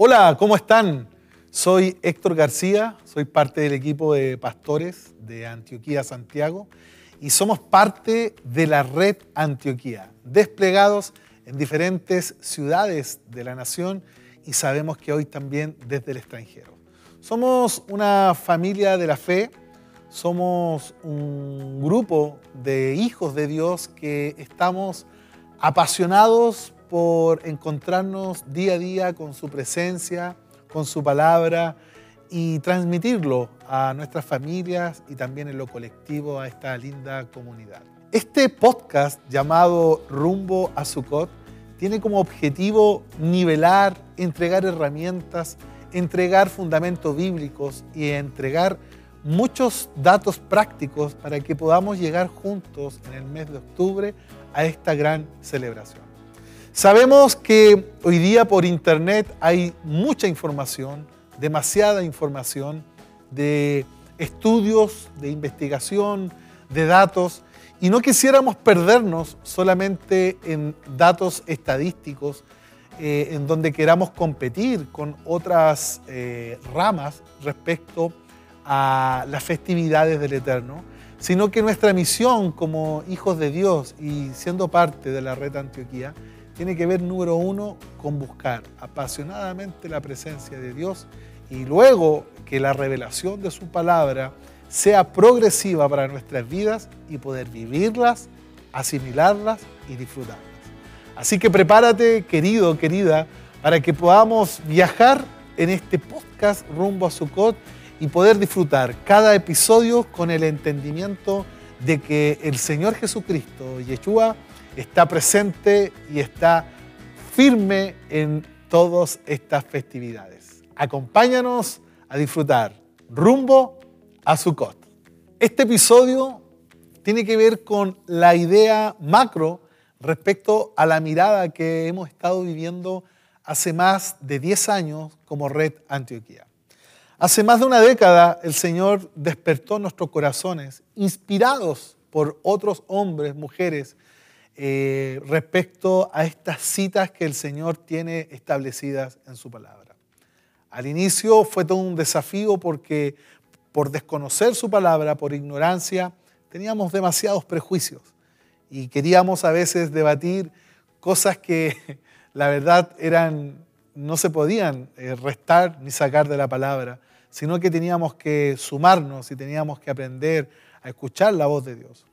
Hola, ¿cómo están? Soy Héctor García, soy parte del equipo de pastores de Antioquía Santiago y somos parte de la red Antioquía, desplegados en diferentes ciudades de la nación y sabemos que hoy también desde el extranjero. Somos una familia de la fe, somos un grupo de hijos de Dios que estamos apasionados por encontrarnos día a día con su presencia, con su palabra y transmitirlo a nuestras familias y también en lo colectivo a esta linda comunidad. Este podcast llamado Rumbo a Sukkot tiene como objetivo nivelar, entregar herramientas, entregar fundamentos bíblicos y entregar muchos datos prácticos para que podamos llegar juntos en el mes de octubre a esta gran celebración. Sabemos que hoy día por internet hay mucha información, demasiada información de estudios, de investigación, de datos, y no quisiéramos perdernos solamente en datos estadísticos, eh, en donde queramos competir con otras eh, ramas respecto a las festividades del Eterno, sino que nuestra misión como hijos de Dios y siendo parte de la red Antioquía tiene que ver, número uno, con buscar apasionadamente la presencia de Dios y luego que la revelación de su palabra sea progresiva para nuestras vidas y poder vivirlas, asimilarlas y disfrutarlas. Así que prepárate, querido, querida, para que podamos viajar en este podcast rumbo a Sukkot y poder disfrutar cada episodio con el entendimiento de que el Señor Jesucristo, Yeshua, está presente y está firme en todas estas festividades. Acompáñanos a disfrutar rumbo a Sukkot. Este episodio tiene que ver con la idea macro respecto a la mirada que hemos estado viviendo hace más de 10 años como Red Antioquía. Hace más de una década el Señor despertó nuestros corazones, inspirados por otros hombres, mujeres, eh, respecto a estas citas que el Señor tiene establecidas en su palabra. Al inicio fue todo un desafío porque por desconocer su palabra, por ignorancia, teníamos demasiados prejuicios y queríamos a veces debatir cosas que la verdad eran no se podían eh, restar ni sacar de la palabra, sino que teníamos que sumarnos y teníamos que aprender a escuchar la voz de Dios.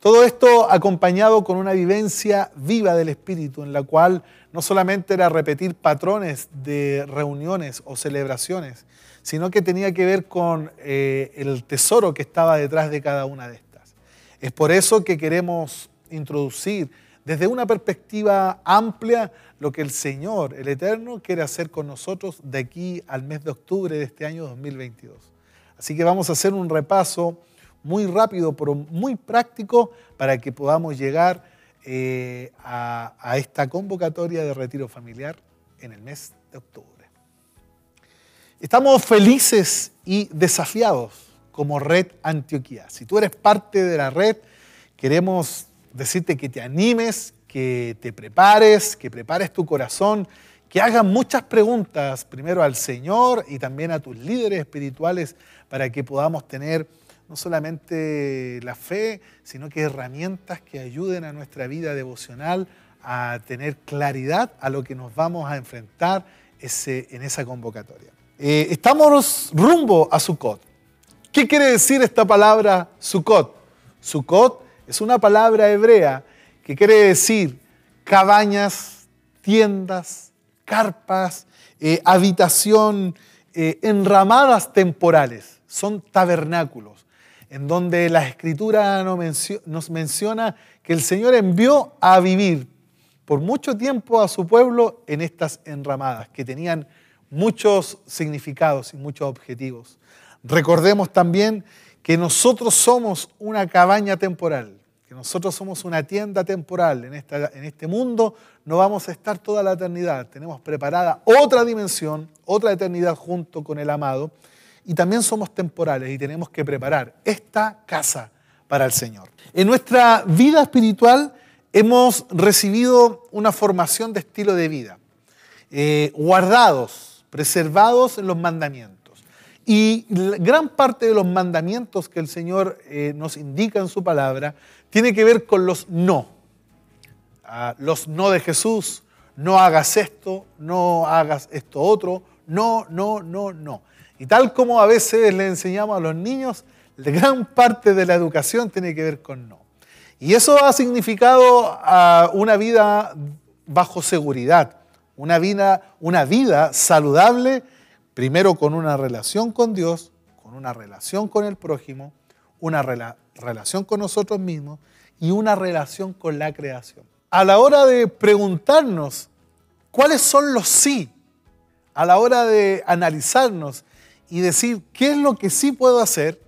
Todo esto acompañado con una vivencia viva del Espíritu, en la cual no solamente era repetir patrones de reuniones o celebraciones, sino que tenía que ver con eh, el tesoro que estaba detrás de cada una de estas. Es por eso que queremos introducir desde una perspectiva amplia lo que el Señor, el Eterno, quiere hacer con nosotros de aquí al mes de octubre de este año 2022. Así que vamos a hacer un repaso muy rápido, pero muy práctico para que podamos llegar eh, a, a esta convocatoria de retiro familiar en el mes de octubre. Estamos felices y desafiados como red Antioquía. Si tú eres parte de la red, queremos decirte que te animes, que te prepares, que prepares tu corazón, que hagas muchas preguntas primero al Señor y también a tus líderes espirituales para que podamos tener no solamente la fe, sino que herramientas que ayuden a nuestra vida devocional a tener claridad a lo que nos vamos a enfrentar ese, en esa convocatoria. Eh, estamos rumbo a Sukkot. ¿Qué quiere decir esta palabra Sukkot? Sukkot es una palabra hebrea que quiere decir cabañas, tiendas, carpas, eh, habitación, eh, enramadas temporales. Son tabernáculos en donde la escritura nos menciona que el Señor envió a vivir por mucho tiempo a su pueblo en estas enramadas, que tenían muchos significados y muchos objetivos. Recordemos también que nosotros somos una cabaña temporal, que nosotros somos una tienda temporal. En, en este mundo no vamos a estar toda la eternidad. Tenemos preparada otra dimensión, otra eternidad junto con el amado y también somos temporales y tenemos que preparar esta casa para el Señor. En nuestra vida espiritual hemos recibido una formación de estilo de vida. eh, guardados, preservados en los mandamientos. Y gran parte de los mandamientos que el Señor eh, nos indica en su palabra tiene que ver con los no. Ah, los no de Jesús, no hagas esto, no hagas esto otro, no, no, no, no. Y tal como a veces le enseñamos a los niños, gran parte de la educación tiene que ver con no. Y eso ha significado ah, una vida bajo seguridad, una vida, una vida saludable, primero con una relación con Dios, con una relación con el prójimo, una relación con nosotros mismos y una relación con la creación. A la hora de preguntarnos cuáles son los sí, a la hora de analizarnos y decir qué es lo que sí puedo hacer,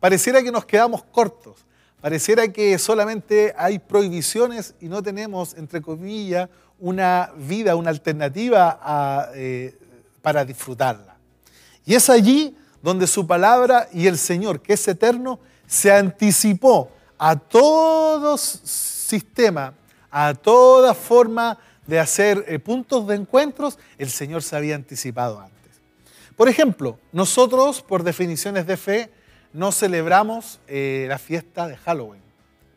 pareciera que nos quedamos cortos. Pareciera que solamente hay prohibiciones y no tenemos, entre comillas, una vida, una alternativa eh, para disfrutarla. Y es allí donde su palabra y el Señor, que es eterno, se anticipó a todo sistema, a toda forma de hacer eh, puntos de encuentros, el Señor se había anticipado antes. Por ejemplo, nosotros, por definiciones de fe, no celebramos eh, la fiesta de Halloween.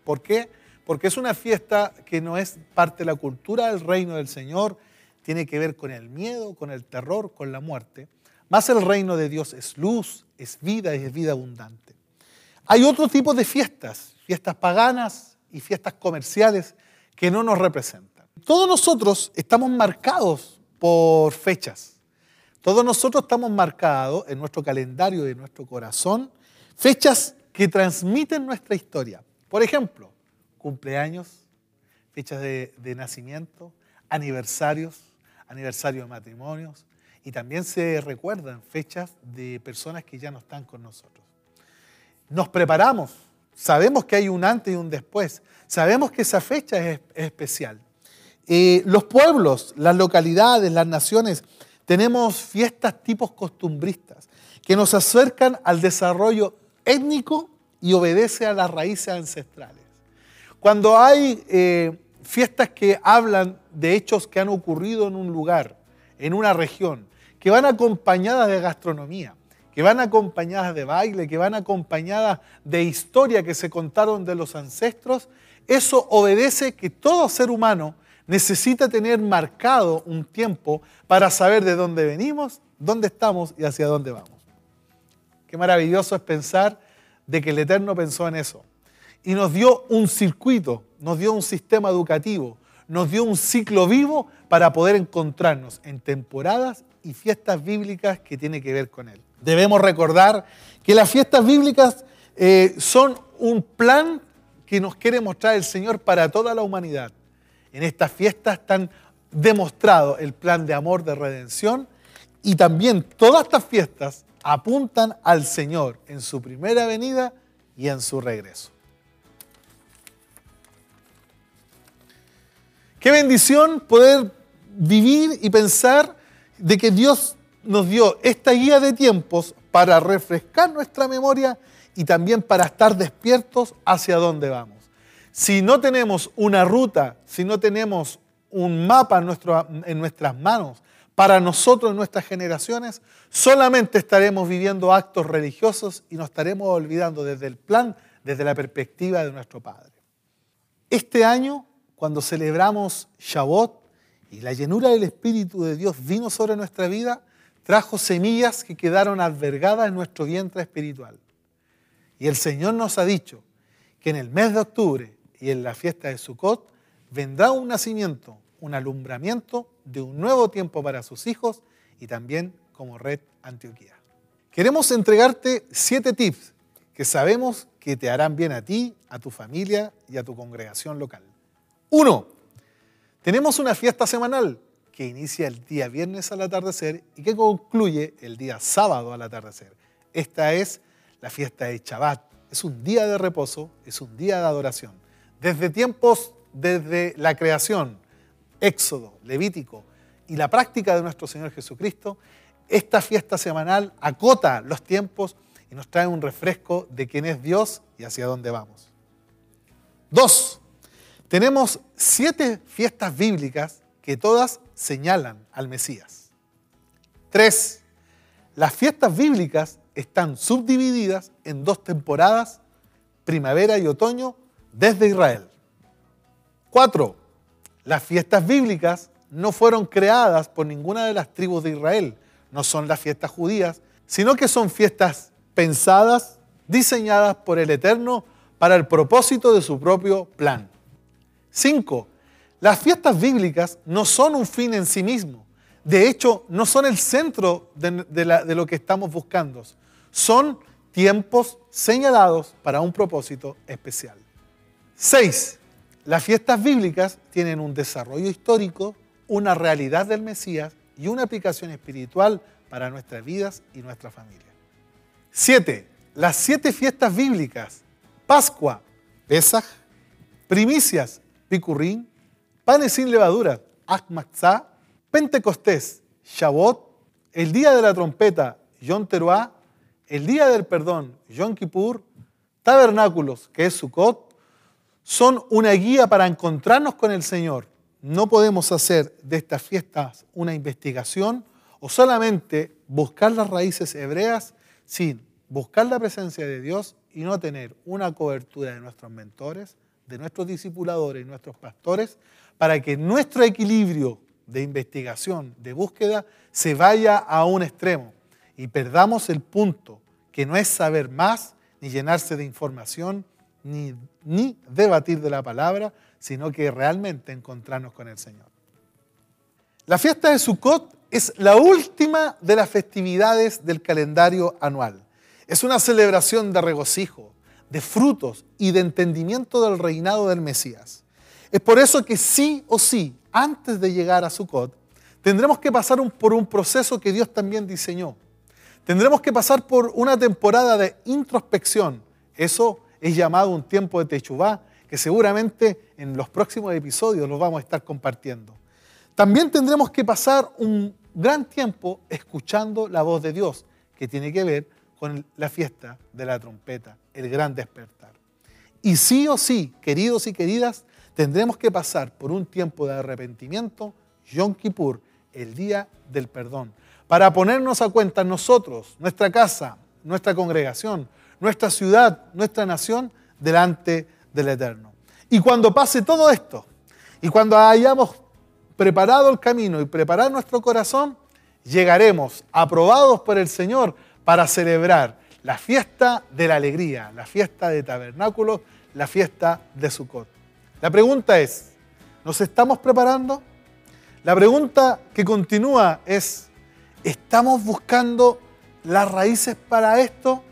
¿Por qué? Porque es una fiesta que no es parte de la cultura del reino del Señor, tiene que ver con el miedo, con el terror, con la muerte. Más el reino de Dios es luz, es vida y es vida abundante. Hay otro tipo de fiestas, fiestas paganas y fiestas comerciales que no nos representan. Todos nosotros estamos marcados por fechas. Todos nosotros estamos marcados en nuestro calendario y en nuestro corazón Fechas que transmiten nuestra historia. Por ejemplo, cumpleaños, fechas de, nacimiento, aniversarios, aniversarios de matrimonios, y también se recuerdan fechas de personas que ya no están con nosotros. Nos preparamos, sabemos que hay un antes y un después, sabemos que esa fecha es, especial. Eh, los pueblos, las localidades, las naciones, tenemos fiestas tipos costumbristas que nos acercan al desarrollo étnico y obedece a las raíces ancestrales. Cuando hay eh, fiestas que hablan de hechos que han ocurrido en un lugar, en una región, que van acompañadas de gastronomía, que van acompañadas de baile, que van acompañadas de historia que se contaron de los ancestros, eso obedece que todo ser humano necesita tener marcado un tiempo para saber de dónde venimos, dónde estamos y hacia dónde vamos. Qué maravilloso es pensar de que el Eterno pensó en eso. Y nos dio un circuito, nos dio un sistema educativo, nos dio un ciclo vivo para poder encontrarnos en temporadas y fiestas bíblicas que tienen que ver con Él. Debemos recordar que las fiestas bíblicas eh, son un plan que nos quiere mostrar el Señor para toda la humanidad. En estas fiestas están demostrado el plan de amor, de redención, y también todas estas fiestas apuntan al Señor en su primera venida y en su regreso. Qué bendición poder vivir y pensar de que Dios nos dio esta guía de tiempos para refrescar nuestra memoria y también para estar despiertos hacia dónde vamos. Si no tenemos una ruta, si no tenemos un mapa en, nuestras manos para nosotros, nuestras generaciones, solamente estaremos viviendo actos religiosos y nos estaremos olvidando desde el plan, desde la perspectiva de nuestro Padre. Este año, cuando celebramos Shabbat y la llenura del Espíritu de Dios vino sobre nuestra vida, trajo semillas que quedaron albergadas en nuestro vientre espiritual. Y el Señor nos ha dicho que en el mes de octubre y en la fiesta de Sukkot vendrá un nacimiento, un alumbramiento de un nuevo tiempo para sus hijos y también como Red Antioquía. Queremos entregarte siete tips que sabemos que te harán bien a ti, a tu familia y a tu congregación local. Uno, tenemos una fiesta semanal que inicia el día viernes al atardecer y que concluye el día sábado al atardecer. Esta es la fiesta de Shabbat. Es un día de reposo, es un día de adoración. Desde tiempos, desde la creación, Éxodo, Levítico y la práctica de nuestro Señor Jesucristo, esta fiesta semanal acota los tiempos y nos trae un refresco de quién es Dios y hacia dónde vamos. Dos, tenemos siete fiestas bíblicas que todas señalan al Mesías. 3. Las fiestas bíblicas están subdivididas en dos temporadas, primavera y otoño, desde Israel. 4. Las fiestas bíblicas no fueron creadas por ninguna de las tribus de Israel, no son las fiestas judías, sino que son fiestas pensadas, diseñadas por el Eterno para el propósito de su propio plan. 5. Las fiestas bíblicas no son un fin en sí mismo. De hecho, no son el centro de, de lo que estamos buscando. Son tiempos señalados para un propósito especial. 6. Las fiestas bíblicas tienen un desarrollo histórico, una realidad del Mesías y una aplicación espiritual para nuestras vidas y nuestra familia. 7. Las siete fiestas bíblicas, Pascua, Pesach, primicias, Picurrín, panes sin levadura, Akmatzah, Pentecostés, Shavuot, el día de la trompeta, Yom Teruah, el día del perdón, Yom Kippur, tabernáculos, que es Sukkot, son una guía para encontrarnos con el Señor. No podemos hacer de estas fiestas una investigación o solamente buscar las raíces hebreas sin buscar la presencia de Dios y no tener una cobertura de nuestros mentores, de nuestros discipuladores y nuestros pastores, para que nuestro equilibrio de investigación, de búsqueda, se vaya a un extremo y perdamos el punto, que no es saber más, ni llenarse de información, ni, ni debatir de la palabra, sino que realmente encontrarnos con el Señor. La fiesta de Sukkot es la última de las festividades del calendario anual. Es una celebración de regocijo, de frutos y de entendimiento del reinado del Mesías. Es por eso que sí o sí, antes de llegar a Sukkot, tendremos que pasar por un proceso que Dios también diseñó. Tendremos que pasar por una temporada de introspección. Eso es llamado un tiempo de Techubá, que seguramente en los próximos episodios los vamos a estar compartiendo. También tendremos que pasar un gran tiempo escuchando la voz de Dios, que tiene que ver con la fiesta de la trompeta, el gran despertar. Y sí o sí, queridos y queridas, tendremos que pasar por un tiempo de arrepentimiento, Yom Kippur, el día del perdón, para ponernos a cuenta nosotros, nuestra casa, nuestra congregación, nuestra ciudad, nuestra nación, delante del Eterno. Y cuando pase todo esto, y cuando hayamos preparado el camino y preparado nuestro corazón, llegaremos aprobados por el Señor para celebrar la fiesta de la alegría, la fiesta de tabernáculos, la fiesta de Sukkot. La pregunta es, ¿nos estamos preparando? La pregunta que continúa es, ¿estamos buscando las raíces para esto?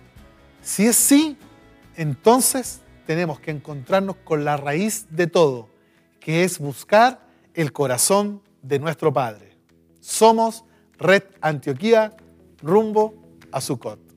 Si es sí, entonces tenemos que encontrarnos con la raíz de todo, que es buscar el corazón de nuestro Padre. Somos Red Antioquía rumbo a Sucot.